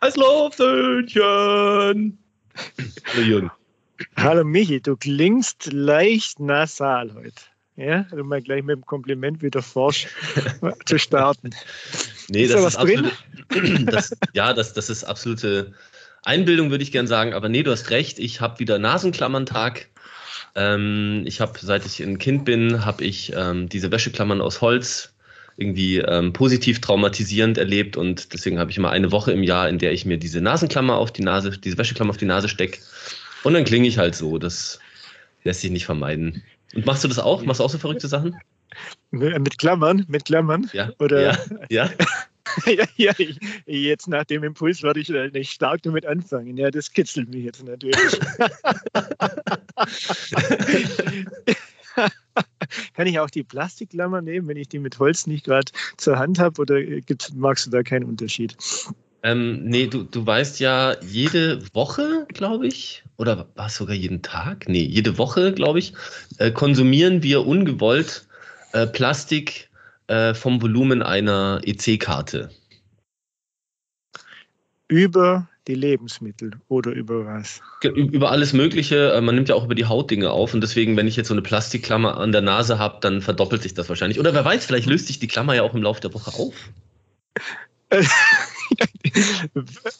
Eislaufsöhnchen. Hallo Jürgen. Hallo Michi, du klingst leicht nasal heute. Ja, um mal gleich mit dem Kompliment wieder forsch zu starten. Nee, ist das da ist absolute, das, ja, das, das ist absolute Einbildung, würde ich gern sagen. Aber nee, du hast recht. Ich habe wieder Nasenklammern-Tag. Ähm, ich habe, seit ich ein Kind bin, habe ich ähm, diese Wäscheklammern aus Holz irgendwie ähm, positiv traumatisierend erlebt und deswegen habe ich immer eine Woche im Jahr, in der ich mir diese Nasenklammer auf die Nase, diese Wäscheklammer auf die Nase stecke und dann klinge ich halt so. Das lässt sich nicht vermeiden. Und machst du das auch? Machst du auch so verrückte Sachen? Mit Klammern, mit Klammern. Ja. Oder ja. ja. ja, ja jetzt nach dem Impuls werde ich nicht stark damit anfangen. Ja, das kitzelt mich jetzt natürlich. Kann ich auch die Plastikklammer nehmen, wenn ich die mit Holz nicht gerade zur Hand habe? Oder gibt's, magst du da keinen Unterschied? Ähm, nee, du, du weißt ja, jede Woche, glaube ich, oder war es sogar jeden Tag? Nee, jede Woche, glaube ich, äh, konsumieren wir ungewollt äh, Plastik äh, vom Volumen einer EC-Karte. Über die Lebensmittel oder über was? Über alles Mögliche. Äh, man nimmt ja auch über die Haut Dinge auf und deswegen, wenn ich jetzt so eine Plastikklammer an der Nase habe, dann verdoppelt sich das wahrscheinlich. Oder wer weiß, vielleicht löst sich die Klammer ja auch im Laufe der Woche auf.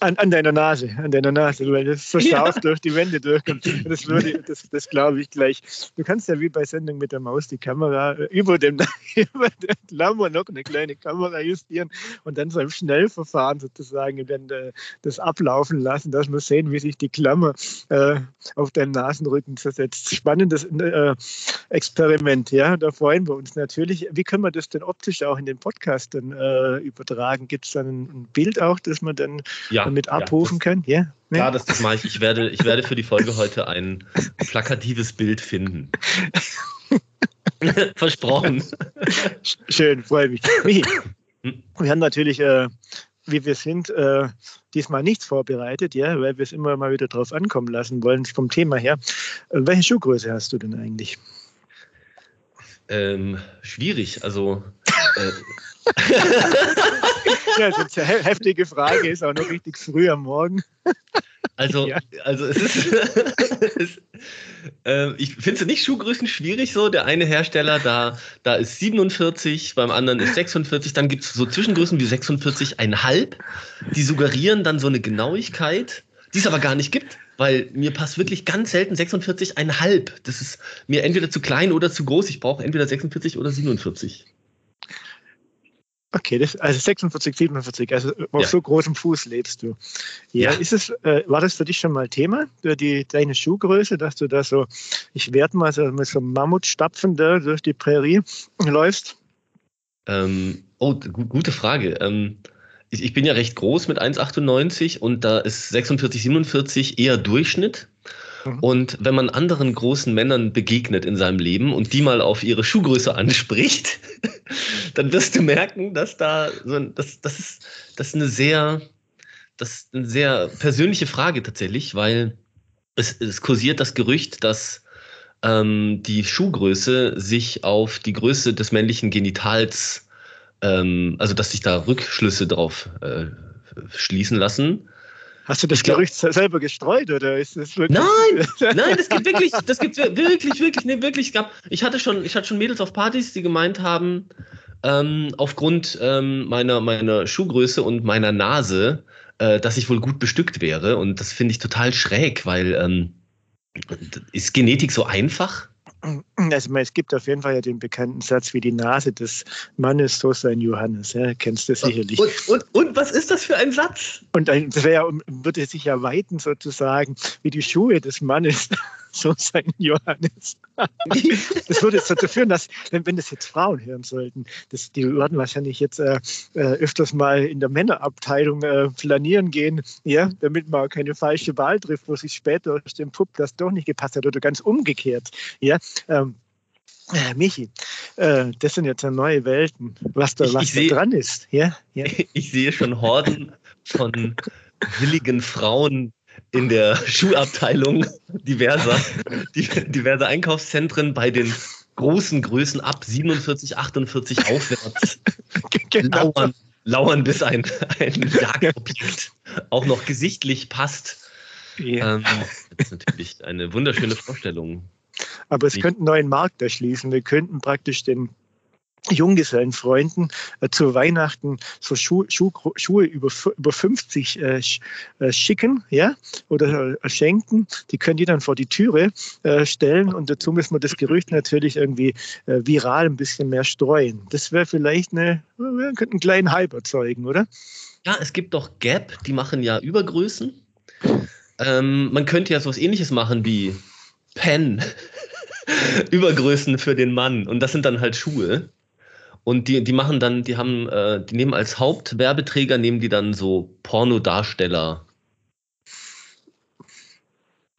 an, an, deiner Nase, an deiner Nase, weil das so scharf ja. durch die Wände durchkommt. Das, würde, das, das glaube ich gleich. Du kannst ja wie bei Sendung mit der Maus die Kamera äh, über dem, über dem Klammer noch eine kleine Kamera justieren und dann so im Schnellverfahren sozusagen dann äh, das ablaufen lassen, dass wir sehen, wie sich die Klammer äh, auf deinen Nasenrücken zersetzt. Spannendes äh, Experiment, ja. Da freuen wir uns natürlich. Wie können wir das denn optisch auch in den Podcast dann äh, übertragen? Gibt es dann ein, ein Bild auch, das man dann ja, damit abrufen ja, das, kann? Ja, ne? ja das, das mache ich. Ich werde, ich werde für die Folge heute ein plakatives Bild finden. Versprochen. Schön, freue mich. Michi, hm? wir haben natürlich, äh, wie wir sind, äh, diesmal nichts vorbereitet, ja, weil wir es immer mal wieder drauf ankommen lassen wollen, vom Thema her. Äh, welche Schuhgröße hast du denn eigentlich? Ähm, schwierig, also. Ja, das ist eine heftige Frage, ist auch noch richtig früh am Morgen. Also, ja. also es ist. es, äh, ich finde es nicht Schuhgrößen schwierig so. Der eine Hersteller, da, da ist 47, beim anderen ist 46. Dann gibt es so Zwischengrößen wie 46,5. Die suggerieren dann so eine Genauigkeit, die es aber gar nicht gibt. Weil mir passt wirklich ganz selten 46,5. Das ist mir entweder zu klein oder zu groß. Ich brauche entweder 46 oder 47. Okay, das, also 46, 47, also auf ja. so großem Fuß lebst du. Ja, ja. ist es, äh, war das für dich schon mal Thema, die, deine Schuhgröße, dass du da so, ich werde mal so mit so einem Mammutstapfen da durch die Prärie läufst? Ähm, oh, gute Frage. Ähm, ich, ich, bin ja recht groß mit 1,98 und da ist 46, 47 eher Durchschnitt. Mhm. Und wenn man anderen großen Männern begegnet in seinem Leben und die mal auf ihre Schuhgröße anspricht, dann wirst du merken, dass da so ein, das, das ist, das ist eine sehr, das ist eine sehr persönliche Frage tatsächlich, weil es, es kursiert das Gerücht, dass ähm, die Schuhgröße sich auf die Größe des männlichen Genitals, ähm, also dass sich da Rückschlüsse drauf äh, schließen lassen. Hast du das Gerücht selber gestreut oder ist es wirklich? Nein, nein, das gibt wirklich, das gibt wirklich, wirklich, nee, wirklich. Gab, ich hatte schon, ich hatte schon Mädels auf Partys, die gemeint haben, ähm, aufgrund ähm, meiner, meiner Schuhgröße und meiner Nase, äh, dass ich wohl gut bestückt wäre. Und das finde ich total schräg, weil ähm, ist Genetik so einfach? Also es gibt auf jeden Fall ja den bekannten Satz, wie die Nase des Mannes, so sein Johannes. Ja, kennst du sicherlich. Und, und, und was ist das für ein Satz? Und das wäre, würde sich ja weiten sozusagen, wie die Schuhe des Mannes, so sein Johannes. das würde jetzt dazu führen, dass, wenn, wenn das jetzt Frauen hören sollten, das, die würden wahrscheinlich jetzt äh, äh, öfters mal in der Männerabteilung äh, flanieren gehen, ja, damit man keine falsche Wahl trifft, wo sich später aus dem Pupp das doch nicht gepasst hat oder ganz umgekehrt. Ja, ähm, äh, Michi, äh, das sind jetzt neue Welten, was da, was ich da seh, dran ist. Ja? ja? Ich sehe schon Horden von willigen Frauen in der Schuhabteilung diverser, diverser Einkaufszentren bei den großen Größen ab 47, 48 aufwärts genau. lauern, lauern, bis ein, ein Jagdobjekt auch noch gesichtlich passt. Ja. Ähm, das ist natürlich eine wunderschöne Vorstellung. Aber es könnte einen neuen Markt erschließen. Wir könnten praktisch den Junggesellenfreunden äh, zu Weihnachten so Schuh, Schuh, Schuhe über, über 50 äh, äh, schicken ja, oder äh, schenken. Die können die dann vor die Türe äh, stellen und dazu müssen wir das Gerücht natürlich irgendwie äh, viral ein bisschen mehr streuen. Das wäre vielleicht eine, wir könnten einen kleinen Hype erzeugen, oder? Ja, es gibt doch Gap, die machen ja Übergrößen. Ähm, man könnte ja so was ähnliches machen wie Pen. Übergrößen für den Mann. Und das sind dann halt Schuhe. Und die, die machen dann, die haben, äh, die nehmen als Hauptwerbeträger, nehmen die dann so Pornodarsteller.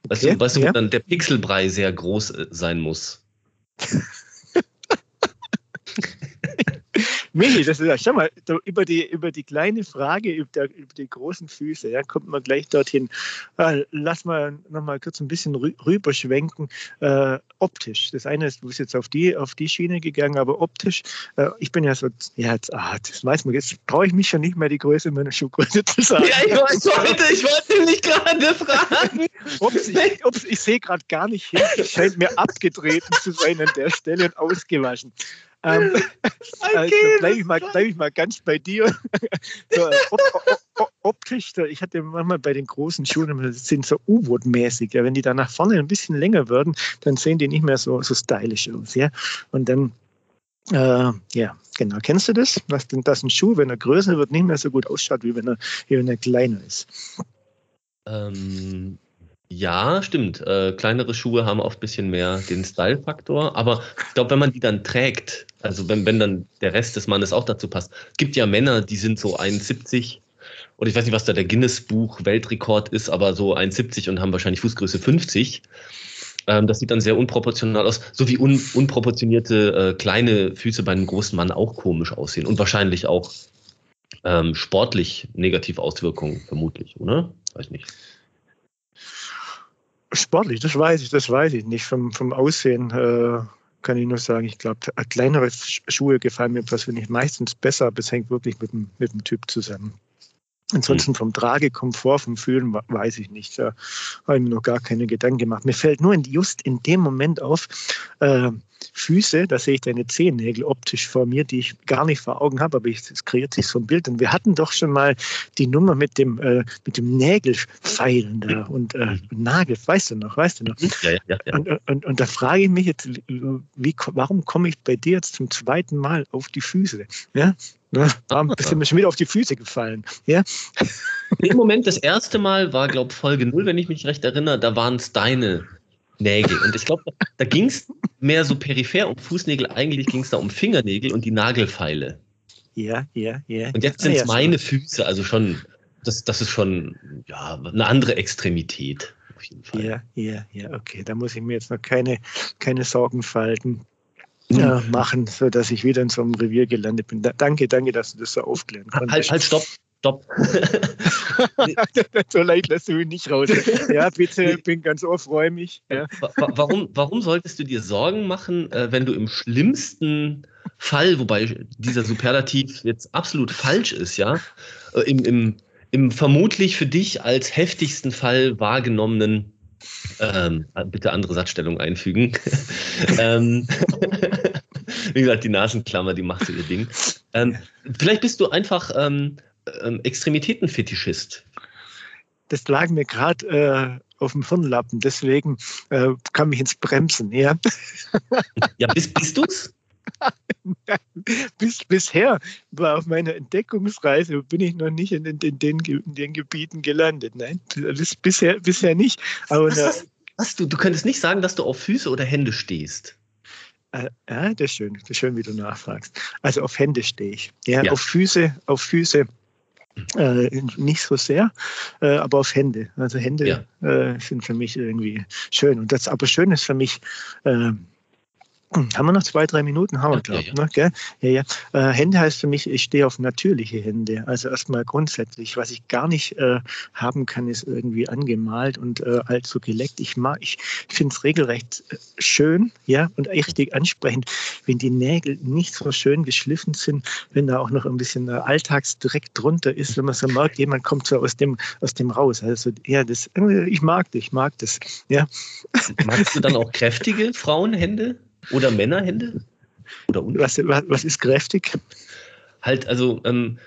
Weißt okay, du, weißt du ja. wo dann der Pixelbrei sehr groß äh, sein muss? Michi, das ist ja, schau mal, über die, über die kleine Frage, über, der, über die großen Füße, ja, kommt man gleich dorthin. Äh, lass mal noch mal kurz ein bisschen rüberschwenken. Äh, optisch. Das eine ist, du bist jetzt auf die, auf die Schiene gegangen, aber optisch, äh, ich bin ja so, ja, jetzt, ah, das weiß man, jetzt brauche ich mich schon nicht mehr die Größe meiner Schuhgröße zu sagen. Ja, ich wollte, ich wollte mich gerade fragen. Ups, ich, ups, ich sehe gerade gar nicht hin. Es scheint mir abgetreten zu sein an der Stelle und ausgewaschen. Ähm, okay, äh, bleibe ich, mal, bleib ich mal ganz bei dir. so, op, op, optisch, ich hatte manchmal bei den großen Schuhen, das sind so U-Boot-mäßig. Ja, wenn die da nach vorne ein bisschen länger würden, dann sehen die nicht mehr so, so stylisch aus. Ja? Und dann, äh, ja, genau. Kennst du das? Was denn das ein Schuh, wenn er größer wird, nicht mehr so gut ausschaut, wie wenn er, wie wenn er kleiner ist? Ähm, ja, stimmt. Äh, kleinere Schuhe haben oft ein bisschen mehr den Style-Faktor. Aber ich glaube, wenn man die dann trägt, also wenn, wenn dann der Rest des Mannes auch dazu passt. Gibt ja Männer, die sind so 1,70 und ich weiß nicht, was da der Guinness-Buch-Weltrekord ist, aber so 1,70 und haben wahrscheinlich Fußgröße 50. Ähm, das sieht dann sehr unproportional aus, so wie un unproportionierte äh, kleine Füße bei einem großen Mann auch komisch aussehen und wahrscheinlich auch ähm, sportlich negative Auswirkungen, vermutlich, oder? Weiß nicht. Sportlich, das weiß ich, das weiß ich nicht. Vom, vom Aussehen äh, kann ich nur sagen, ich glaube, kleinere Schuhe gefallen mir persönlich meistens besser, aber es hängt wirklich mit dem, mit dem Typ zusammen. Ansonsten vom Tragekomfort, vom Fühlen weiß ich nicht. Da habe ich mir noch gar keine Gedanken gemacht. Mir fällt nur in, just in dem Moment auf, äh, Füße, da sehe ich deine Zehennägel optisch vor mir, die ich gar nicht vor Augen habe, aber es kreiert sich so ein Bild. Und wir hatten doch schon mal die Nummer mit dem, äh, mit dem Nägelfeilen da und äh, Nagel, weißt du noch, weißt du noch? Ja, ja, ja. Und, und, und da frage ich mich jetzt, wie, warum komme ich bei dir jetzt zum zweiten Mal auf die Füße? Ja? Ne? Warum bist du mir schon wieder auf die Füße gefallen? Ja? Im Moment, das erste Mal war, glaube ich, Folge 0, wenn ich mich recht erinnere, da waren es deine Nägel. Und ich glaube, da ging es mehr so peripher um Fußnägel. Eigentlich ging es da um Fingernägel und die Nagelfeile. Ja, ja, ja. Und jetzt sind es ah, ja, meine. Füße, also schon, das, das ist schon ja, eine andere Extremität. Auf jeden Fall. Ja, ja, ja, okay. Da muss ich mir jetzt noch keine, keine Sorgen falten. Ja, hm. machen, sodass ich wieder in so einem Revier gelandet bin. Da, danke, danke, dass du das so aufklären konntest. Halt, halt, stopp, stopp. so leicht lässt du mich nicht raus. Ja, bitte, bin ganz ohrfreumig. Ja. Warum, warum solltest du dir Sorgen machen, äh, wenn du im schlimmsten Fall, wobei dieser Superlativ jetzt absolut falsch ist, ja, äh, im, im, im vermutlich für dich als heftigsten Fall wahrgenommenen ähm, bitte andere Satzstellung einfügen. ähm, wie gesagt, die Nasenklammer, die macht so ihr Ding. Ähm, vielleicht bist du einfach ähm, ähm, Extremitätenfetischist? Das lag mir gerade äh, auf dem Hirnlappen, deswegen äh, kam ich ins Bremsen. Ja, ja bist, bist du's? Bis, bisher war auf meiner Entdeckungsreise bin ich noch nicht in, in, in, den, in den, Gebieten gelandet. Nein, das bisher, bisher nicht. Aber was, was, was, du, du könntest nicht sagen, dass du auf Füße oder Hände stehst. Äh, ja, das ist schön, das ist schön, wie du nachfragst. Also auf Hände stehe ich. Ja, ja. auf Füße, auf Füße äh, nicht so sehr, äh, aber auf Hände. Also Hände ja. äh, sind für mich irgendwie schön. Und das aber schön ist für mich, äh, haben wir noch zwei, drei Minuten? Haben wir, glaube ich. Ja, ja. Ne, ja, ja. Äh, Hände heißt für mich, ich stehe auf natürliche Hände. Also erstmal grundsätzlich. Was ich gar nicht äh, haben kann, ist irgendwie angemalt und äh, allzu geleckt. Ich mag, ich finde es regelrecht äh, schön, ja, und richtig ansprechend, wenn die Nägel nicht so schön geschliffen sind, wenn da auch noch ein bisschen äh, Alltagsdreck drunter ist, wenn man so merkt, jemand kommt so aus dem, aus dem raus. Also ja, das, ich mag das, ich mag das. Ja. Magst du dann auch kräftige Frauenhände? Oder Männerhände? Oder was, was ist kräftig? Halt, also ähm,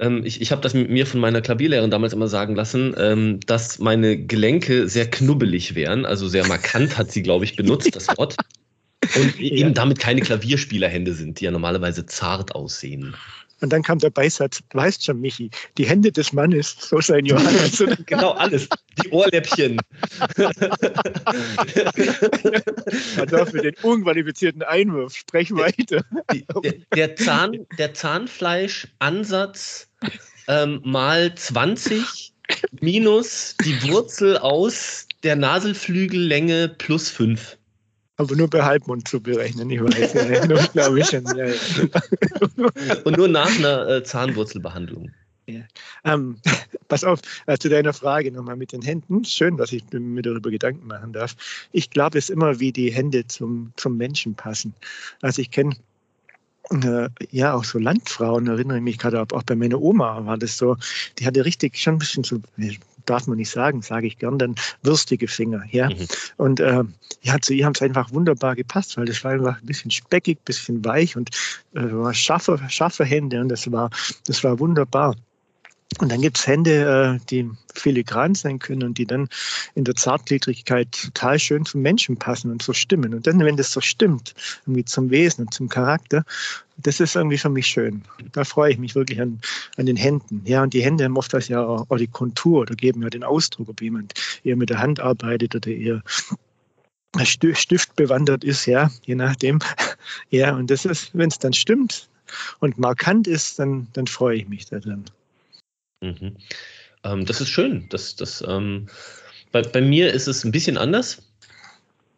ähm, ich, ich habe das mit mir von meiner Klavierlehrerin damals immer sagen lassen, ähm, dass meine Gelenke sehr knubbelig wären. Also sehr markant hat sie, glaube ich, benutzt, das Wort. Und ja. eben damit keine Klavierspielerhände sind, die ja normalerweise zart aussehen. Und dann kam der Beisatz, du weißt schon, Michi, die Hände des Mannes, so sein Johannes. genau, alles. Die Ohrläppchen. also für den unqualifizierten Einwurf. Sprech weiter. Der, der, Zahn, der Zahnfleischansatz ähm, mal 20 minus die Wurzel aus der Naselflügellänge plus 5 aber nur bei Halbmond zu berechnen, ich weiß nur, glaube ich schon. Ja, ja. Und nur nach einer äh, Zahnwurzelbehandlung. Ja. Ähm, pass auf, äh, zu deiner Frage nochmal mit den Händen. Schön, dass ich mir darüber Gedanken machen darf. Ich glaube es immer, wie die Hände zum, zum Menschen passen. Also ich kenne äh, ja, auch so Landfrauen, erinnere ich mich gerade, auch bei meiner Oma war das so, die hatte richtig schon ein bisschen so, darf man nicht sagen, sage ich gern, dann würstige Finger. Ja? Mhm. Und äh, ja, zu ihr haben es einfach wunderbar gepasst, weil das war einfach ein bisschen speckig, ein bisschen weich und äh, war scharfe, scharfe Hände und das war, das war wunderbar. Und dann gibt es Hände, äh, die filigran sein können und die dann in der Zartgliedrigkeit total schön zum Menschen passen und so stimmen. Und dann, wenn das so stimmt, irgendwie zum Wesen und zum Charakter, das ist irgendwie für mich schön. Da freue ich mich wirklich an, an den Händen. Ja, und die Hände haben oft ja auch, die Kontur oder geben ja den Ausdruck, ob jemand eher mit der Hand arbeitet oder eher Stift bewandert ist, ja, je nachdem. Ja, und das ist, wenn es dann stimmt und markant ist, dann, dann freue ich mich daran. Mhm. Ähm, das ist schön. Das, das, ähm, bei, bei mir ist es ein bisschen anders.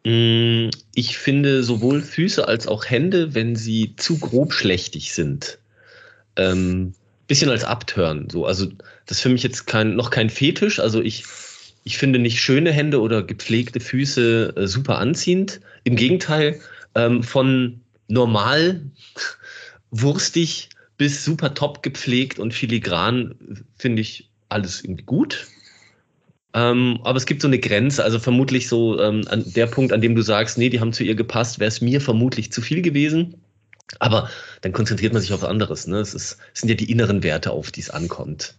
Mm, ich finde sowohl Füße als auch Hände, wenn sie zu grobschlächtig sind, ähm, bisschen als Abtören. So, also das ist für mich jetzt kein, noch kein Fetisch. Also ich, ich finde nicht schöne Hände oder gepflegte Füße äh, super anziehend. Im Gegenteil, ähm, von normal, wurstig bis super top gepflegt und filigran finde ich alles irgendwie gut. Ähm, aber es gibt so eine Grenze, also vermutlich so ähm, an der Punkt, an dem du sagst, nee, die haben zu ihr gepasst, wäre es mir vermutlich zu viel gewesen. Aber dann konzentriert man sich auf anderes. Ne? Es, ist, es sind ja die inneren Werte, auf die es ankommt.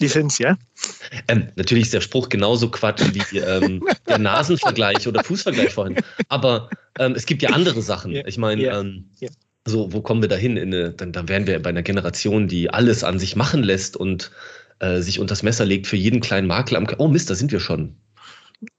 Die sind ja. Ähm, natürlich ist der Spruch genauso Quatsch wie ähm, der Nasenvergleich oder Fußvergleich vorhin. Aber ähm, es gibt ja andere Sachen. Ich meine, ja, ja. So, wo kommen wir da hin? Dann, dann wären wir bei einer Generation, die alles an sich machen lässt und äh, sich das Messer legt für jeden kleinen Makel am. K oh Mist, da sind wir schon.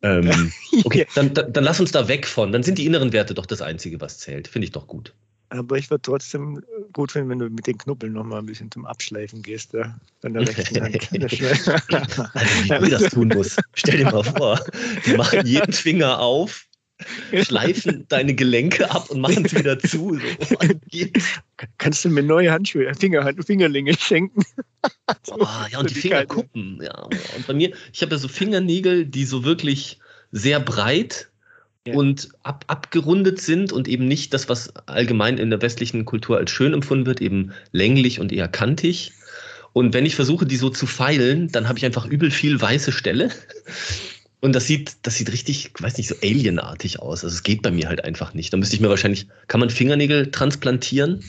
Ähm, okay, dann, dann, dann lass uns da weg von. Dann sind die inneren Werte doch das Einzige, was zählt. Finde ich doch gut. Aber ich würde trotzdem gut finden, wenn du mit den Knubbeln noch mal ein bisschen zum Abschleifen gehst. Ja? Dann der rechten Hand. also, wie du das tun musst. Stell dir mal vor, die machen jeden Finger auf schleifen deine Gelenke ab und machen sie wieder zu. So. Kannst du mir neue Handschuhe, Finger, Fingerlinge schenken? Oh, ja, und die Fingerkuppen. Ja. Und bei mir, ich habe ja so Fingernägel, die so wirklich sehr breit ja. und ab, abgerundet sind und eben nicht das, was allgemein in der westlichen Kultur als schön empfunden wird, eben länglich und eher kantig. Und wenn ich versuche, die so zu feilen, dann habe ich einfach übel viel weiße Stelle. Und das sieht, das sieht richtig, weiß nicht, so alienartig aus. Also es geht bei mir halt einfach nicht. Da müsste ich mir wahrscheinlich, kann man Fingernägel transplantieren?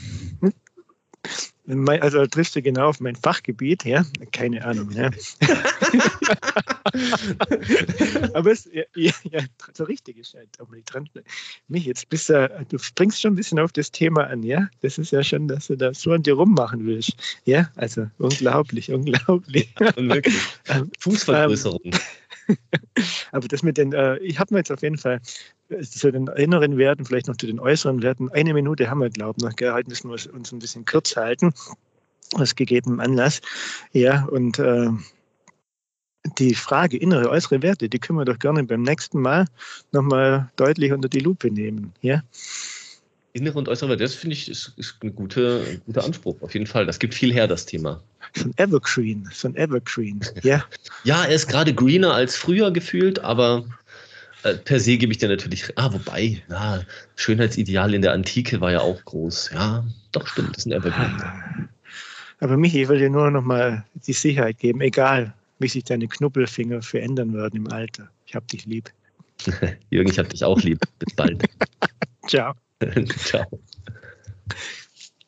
Also triffst du genau auf mein Fachgebiet, ja? Keine Ahnung, ja. Aber es ja, ja, so richtig ist halt auch nicht dran. Mich jetzt bist du, du springst schon ein bisschen auf das Thema an, ja? Das ist ja schon, dass du da so an dir rummachen willst. Ja, also unglaublich, unglaublich. Ähm, Fußvergrößerung. Aber das mit den, äh, ich habe mir jetzt auf jeden Fall äh, zu den inneren Werten, vielleicht noch zu den äußeren Werten, eine Minute haben wir, glaube ich, noch gehalten, müssen wir uns ein bisschen kurz halten, aus gegebenem Anlass. Ja, und äh, die Frage innere, äußere Werte, die können wir doch gerne beim nächsten Mal nochmal deutlich unter die Lupe nehmen. Ja? Innere und äußere Werte, das finde ich ist, ist ein, guter, ein guter Anspruch, auf jeden Fall. Das gibt viel her, das Thema. So ein Evergreen, so ein Evergreen, ja. ja, er ist gerade greener als früher gefühlt, aber äh, per se gebe ich dir natürlich. Ah, wobei, ja, Schönheitsideal in der Antike war ja auch groß. Ja, doch, stimmt, das ist ein Evergreen. Ah. Aber Michi, ich will dir nur noch mal die Sicherheit geben, egal wie sich deine Knubbelfinger verändern werden im Alter. Ich hab dich lieb. Jürgen, ich hab dich auch lieb. Bis bald. Ciao. Ciao.